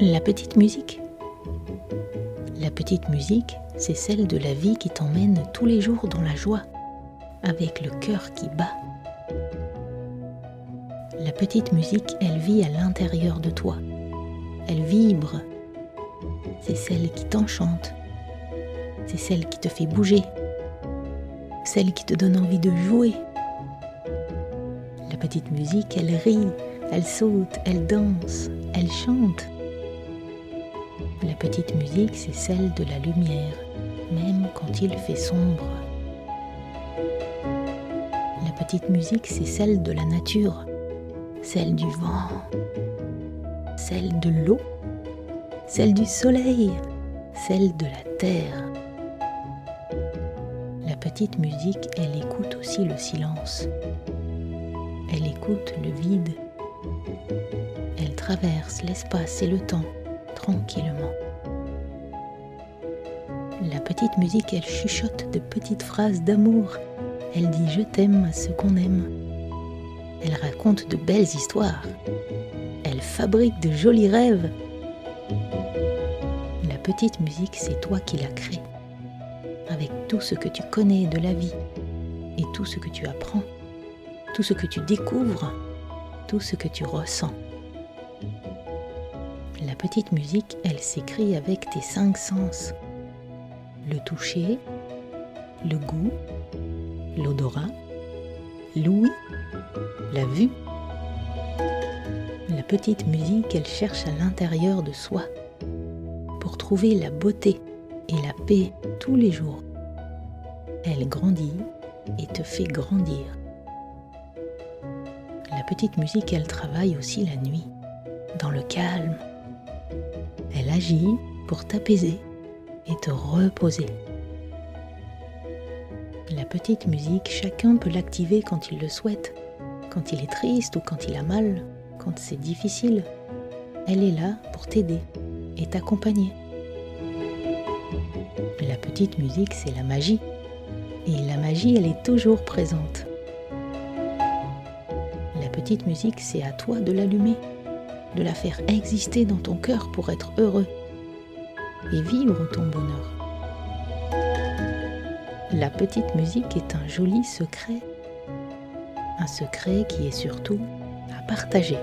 La petite musique. La petite musique, c'est celle de la vie qui t'emmène tous les jours dans la joie, avec le cœur qui bat. La petite musique, elle vit à l'intérieur de toi. Elle vibre. C'est celle qui t'enchante. C'est celle qui te fait bouger. Celle qui te donne envie de jouer. La petite musique, elle rit, elle saute, elle danse, elle chante. La petite musique, c'est celle de la lumière, même quand il fait sombre. La petite musique, c'est celle de la nature, celle du vent, celle de l'eau, celle du soleil, celle de la terre. La petite musique, elle écoute aussi le silence. Elle écoute le vide. Elle traverse l'espace et le temps tranquillement. La petite musique, elle chuchote de petites phrases d'amour. Elle dit je t'aime à ceux qu'on aime. Elle raconte de belles histoires. Elle fabrique de jolis rêves. La petite musique, c'est toi qui la crée. Avec tout ce que tu connais de la vie et tout ce que tu apprends, tout ce que tu découvres, tout ce que tu ressens. La petite musique, elle s'écrit avec tes cinq sens. Le toucher, le goût, l'odorat, l'ouïe, la vue. La petite musique, elle cherche à l'intérieur de soi pour trouver la beauté et la paix tous les jours. Elle grandit et te fait grandir. La petite musique, elle travaille aussi la nuit, dans le calme, elle agit pour t'apaiser et te reposer. La petite musique, chacun peut l'activer quand il le souhaite, quand il est triste ou quand il a mal, quand c'est difficile. Elle est là pour t'aider et t'accompagner. La petite musique, c'est la magie. Et la magie, elle est toujours présente petite musique, c'est à toi de l'allumer, de la faire exister dans ton cœur pour être heureux et vivre ton bonheur. La petite musique est un joli secret, un secret qui est surtout à partager.